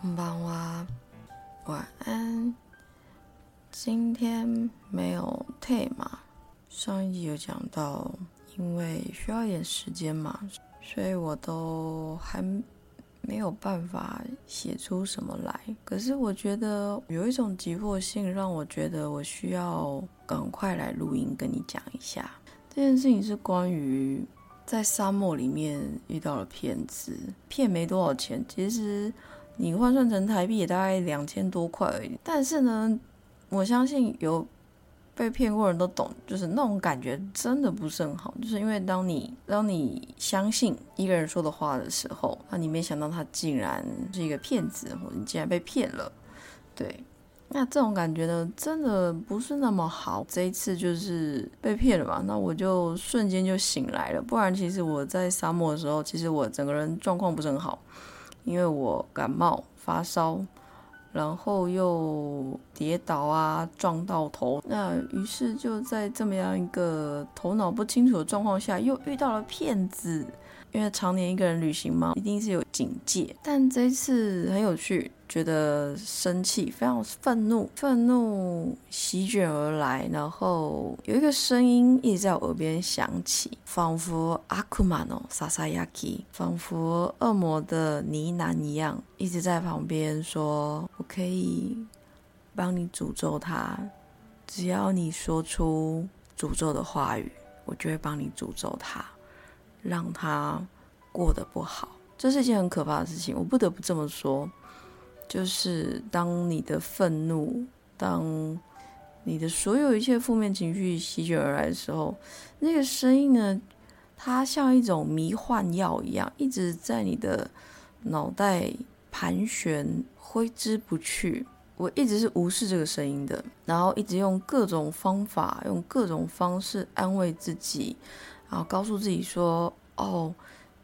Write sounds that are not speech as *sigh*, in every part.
こんばんは，晚安。今天没有 t 嘛？上一集有讲到，因为需要一点时间嘛，所以我都还没有办法写出什么来。可是我觉得有一种急迫性，让我觉得我需要赶快来录音跟你讲一下。这件事情是关于在沙漠里面遇到了骗子，骗没多少钱，其实 你换算成台币也大概两千多块而已。但是呢，我相信有被骗过人都懂，就是那种感觉真的不是很好。就是因为当你当你相信一个人说的话的时候，那你没想到他竟然是一个骗子，或者你竟然被骗了，对。那这种感觉呢，真的不是那么好。这一次就是被骗了嘛，那我就瞬间就醒来了。不然其实我在沙漠的时候，其实我整个人状况不是很好，因为我感冒发烧，然后又跌倒啊，撞到头。那于是就在这么样一个头脑不清楚的状况下，又遇到了骗子。因为常年一个人旅行嘛，一定是有警戒。但这次很有趣，觉得生气，非常愤怒，愤怒席卷而来，然后有一个声音一直在我耳边响起，仿佛阿库玛诺萨萨亚基，仿佛恶魔的呢喃一样，一直在旁边说：“我可以帮你诅咒他，只要你说出诅咒的话语，我就会帮你诅咒他。”让他过得不好，这是一件很可怕的事情。我不得不这么说，就是当你的愤怒，当你的所有一切负面情绪席卷而来的时候，那个声音呢，它像一种迷幻药一样，一直在你的脑袋盘旋，挥之不去。我一直是无视这个声音的，然后一直用各种方法，用各种方式安慰自己。然后告诉自己说：“哦，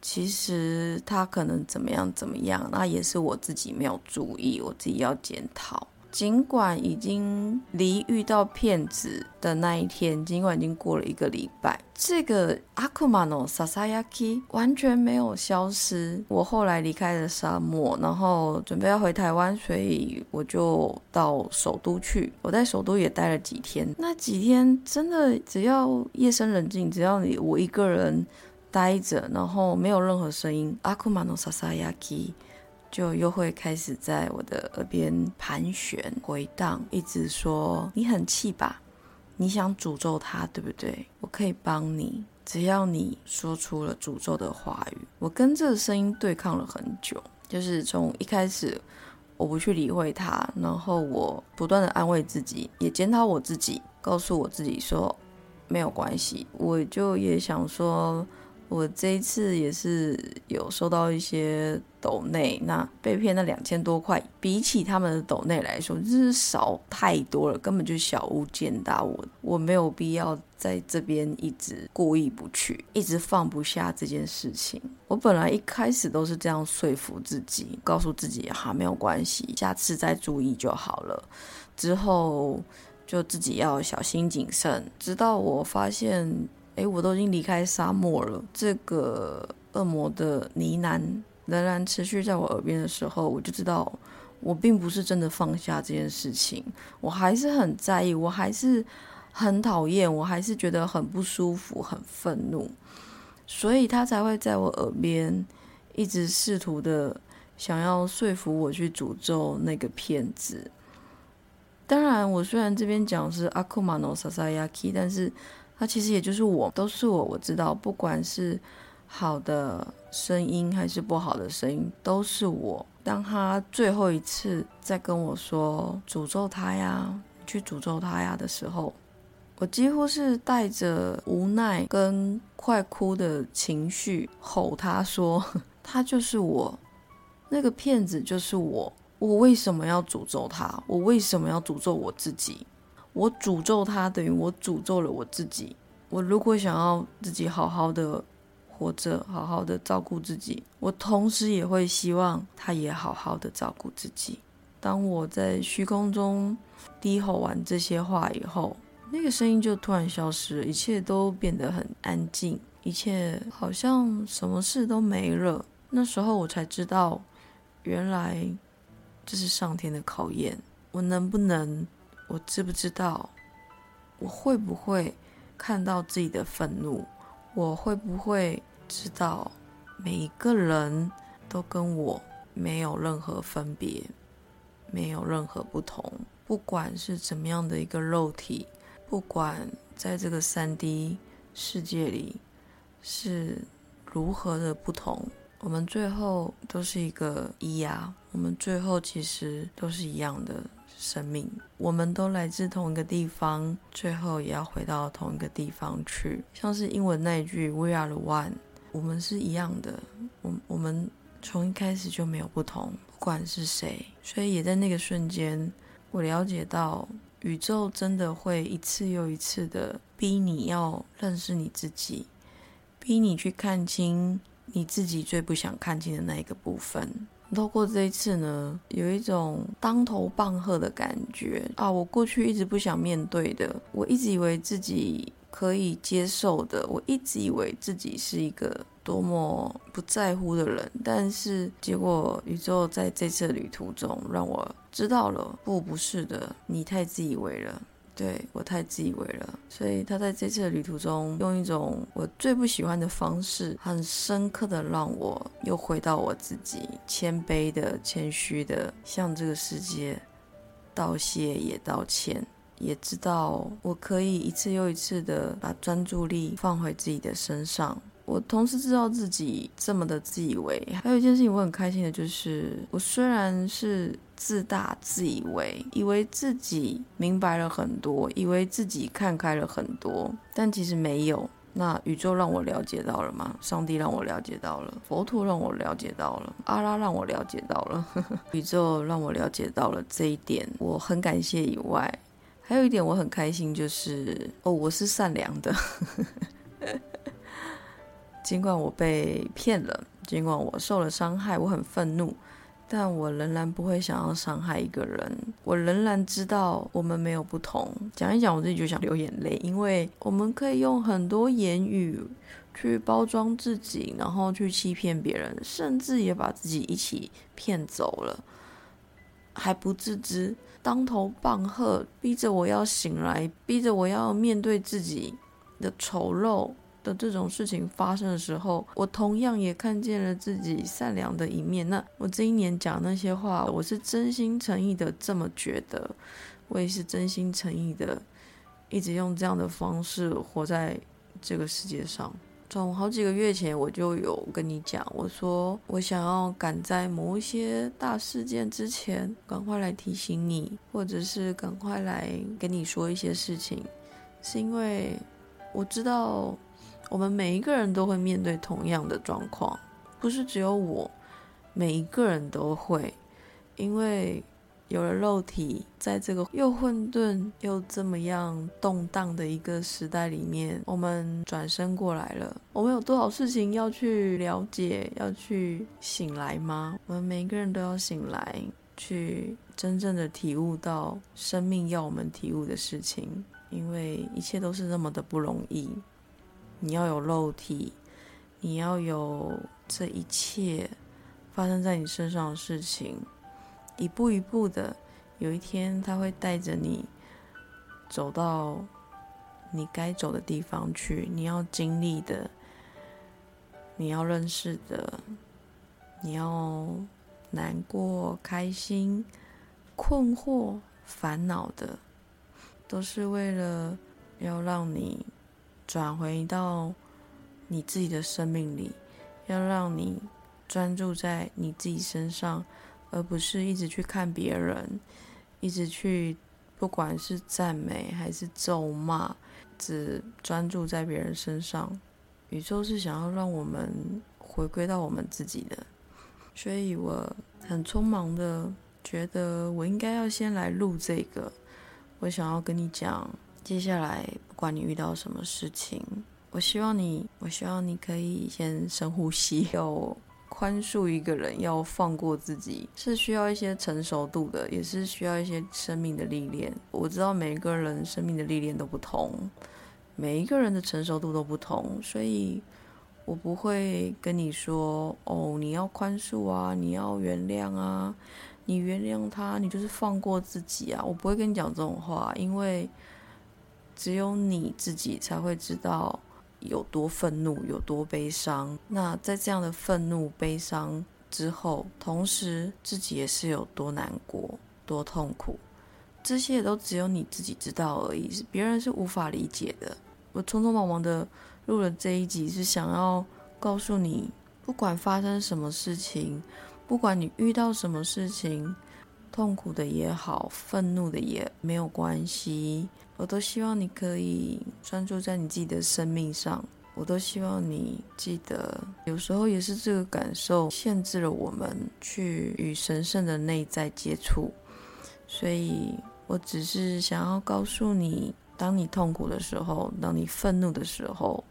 其实他可能怎么样怎么样，那也是我自己没有注意，我自己要检讨。尽管已经离遇到骗子的那一天，尽管已经过了一个礼拜，这个阿库玛诺萨萨亚基完全没有消失。我后来离开了沙漠，然后准备要回台湾，所以我就到首都去。我在首都也待了几天，那几天真的只要夜深人静，只要你我一个人待着，然后没有任何声音，阿库玛诺萨萨亚基。就又会开始在我的耳边盘旋回荡，一直说你很气吧？你想诅咒他，对不对？我可以帮你，只要你说出了诅咒的话语。我跟这个声音对抗了很久，就是从一开始我不去理会他，然后我不断的安慰自己，也检讨我自己，告诉我自己说没有关系。我就也想说。我这一次也是有收到一些斗内，那被骗那两千多块，比起他们的斗内来说，真是少太多了，根本就小巫见大。巫我没有必要在这边一直过意不去，一直放不下这件事情。我本来一开始都是这样说服自己，告诉自己哈没有关系，下次再注意就好了。之后就自己要小心谨慎，直到我发现。哎，我都已经离开沙漠了，这个恶魔的呢喃仍然持续在我耳边的时候，我就知道我并不是真的放下这件事情，我还是很在意，我还是很讨厌，我还是觉得很不舒服、很愤怒，所以他才会在我耳边一直试图的想要说服我去诅咒那个骗子。当然，我虽然这边讲是阿库玛诺萨萨亚基，但是。那其实也就是我，都是我。我知道，不管是好的声音还是不好的声音，都是我。当他最后一次在跟我说诅咒他呀，去诅咒他呀的时候，我几乎是带着无奈跟快哭的情绪吼他说：“他就是我，那个骗子就是我。我为什么要诅咒他？我为什么要诅咒我自己？”我诅咒他，等于我诅咒了我自己。我如果想要自己好好的活着，好好的照顾自己，我同时也会希望他也好好的照顾自己。当我在虚空中低吼完这些话以后，那个声音就突然消失了，一切都变得很安静，一切好像什么事都没了。那时候我才知道，原来这是上天的考验。我能不能？我知不知道？我会不会看到自己的愤怒？我会不会知道每一个人都跟我没有任何分别，没有任何不同？不管是怎么样的一个肉体，不管在这个三 D 世界里是如何的不同，我们最后都是一个一呀。我们最后其实都是一样的。生命，我们都来自同一个地方，最后也要回到同一个地方去。像是英文那一句 “We are the one”，我们是一样的。我我们从一开始就没有不同，不管是谁。所以也在那个瞬间，我了解到宇宙真的会一次又一次的逼你要认识你自己，逼你去看清你自己最不想看清的那一个部分。透过这一次呢，有一种当头棒喝的感觉啊！我过去一直不想面对的，我一直以为自己可以接受的，我一直以为自己是一个多么不在乎的人，但是结果宇宙在这次旅途中让我知道了，不，不是的，你太自以为了。对我太自以为了，所以他在这次的旅途中，用一种我最不喜欢的方式，很深刻的让我又回到我自己，谦卑的、谦虚的，向这个世界道谢，也道歉，也知道我可以一次又一次的把专注力放回自己的身上。我同时知道自己这么的自以为，还有一件事情我很开心的就是，我虽然是自大、自以为，以为自己明白了很多，以为自己看开了很多，但其实没有。那宇宙让我了解到了吗？上帝让我了解到了，佛陀让我了解到了，阿拉让我了解到了，*laughs* 宇宙让我了解到了这一点，我很感谢。以外，还有一点我很开心，就是哦，我是善良的。*laughs* 尽管我被骗了，尽管我受了伤害，我很愤怒，但我仍然不会想要伤害一个人。我仍然知道我们没有不同。讲一讲，我自己就想流眼泪，因为我们可以用很多言语去包装自己，然后去欺骗别人，甚至也把自己一起骗走了，还不自知，当头棒喝，逼着我要醒来，逼着我要面对自己的丑陋。这种事情发生的时候，我同样也看见了自己善良的一面。那我这一年讲那些话，我是真心诚意的这么觉得，我也是真心诚意的，一直用这样的方式活在这个世界上。从好几个月前我就有跟你讲，我说我想要赶在某一些大事件之前，赶快来提醒你，或者是赶快来跟你说一些事情，是因为我知道。我们每一个人都会面对同样的状况，不是只有我，每一个人都会，因为有了肉体，在这个又混沌又这么样动荡的一个时代里面，我们转身过来了。我们有多少事情要去了解，要去醒来吗？我们每一个人都要醒来，去真正的体悟到生命要我们体悟的事情，因为一切都是那么的不容易。你要有肉体，你要有这一切发生在你身上的事情，一步一步的，有一天他会带着你走到你该走的地方去。你要经历的，你要认识的，你要难过、开心、困惑、烦恼的，都是为了要让你。转回到你自己的生命里，要让你专注在你自己身上，而不是一直去看别人，一直去不管是赞美还是咒骂，只专注在别人身上。宇宙是想要让我们回归到我们自己的，所以我很匆忙的觉得我应该要先来录这个，我想要跟你讲。接下来，管你遇到什么事情，我希望你，我希望你可以先深呼吸。要宽恕一个人，要放过自己，是需要一些成熟度的，也是需要一些生命的历练。我知道每一个人生命的历练都不同，每一个人的成熟度都不同，所以我不会跟你说哦，你要宽恕啊，你要原谅啊，你原谅他，你就是放过自己啊。我不会跟你讲这种话，因为只有你自己才会知道有多愤怒，有多悲伤。那在这样的愤怒、悲伤之后，同时自己也是有多难过、多痛苦。这些都只有你自己知道而已，是别人是无法理解的。我匆匆忙忙的录了这一集，是想要告诉你，不管发生什么事情，不管你遇到什么事情，痛苦的也好，愤怒的也没有关系，我都希望你可以专注在你自己的生命上。我都希望你记得，有时候也是这个感受限制了我们去与神圣的内在接触，所以。我只是想要告诉你，当你痛苦的时候，当你愤怒的时候，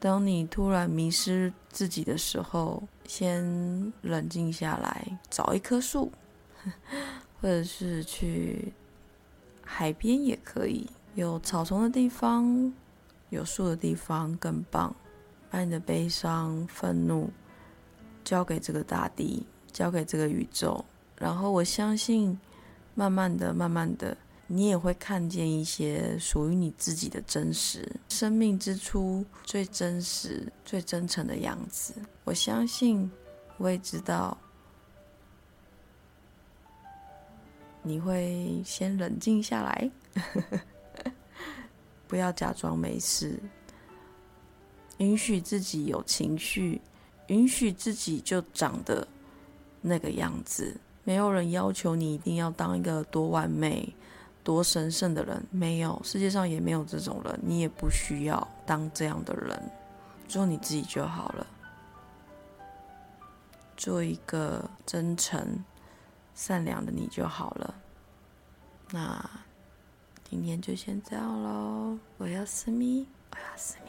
当你突然迷失自己的时候，先冷静下来，找一棵树，*laughs* 或者是去海边也可以，有草丛的地方，有树的地方更棒。把你的悲伤、愤怒交给这个大地，交给这个宇宙，然后我相信。慢慢的，慢慢的，你也会看见一些属于你自己的真实，生命之初最真实、最真诚的样子。我相信，我也知道，你会先冷静下来，呵 *laughs* 呵不要假装没事，允许自己有情绪，允许自己就长得那个样子。没有人要求你一定要当一个多完美、多神圣的人，没有，世界上也没有这种人，你也不需要当这样的人，做你自己就好了，做一个真诚、善良的你就好了。那今天就先这样喽，我要私密，我要私密。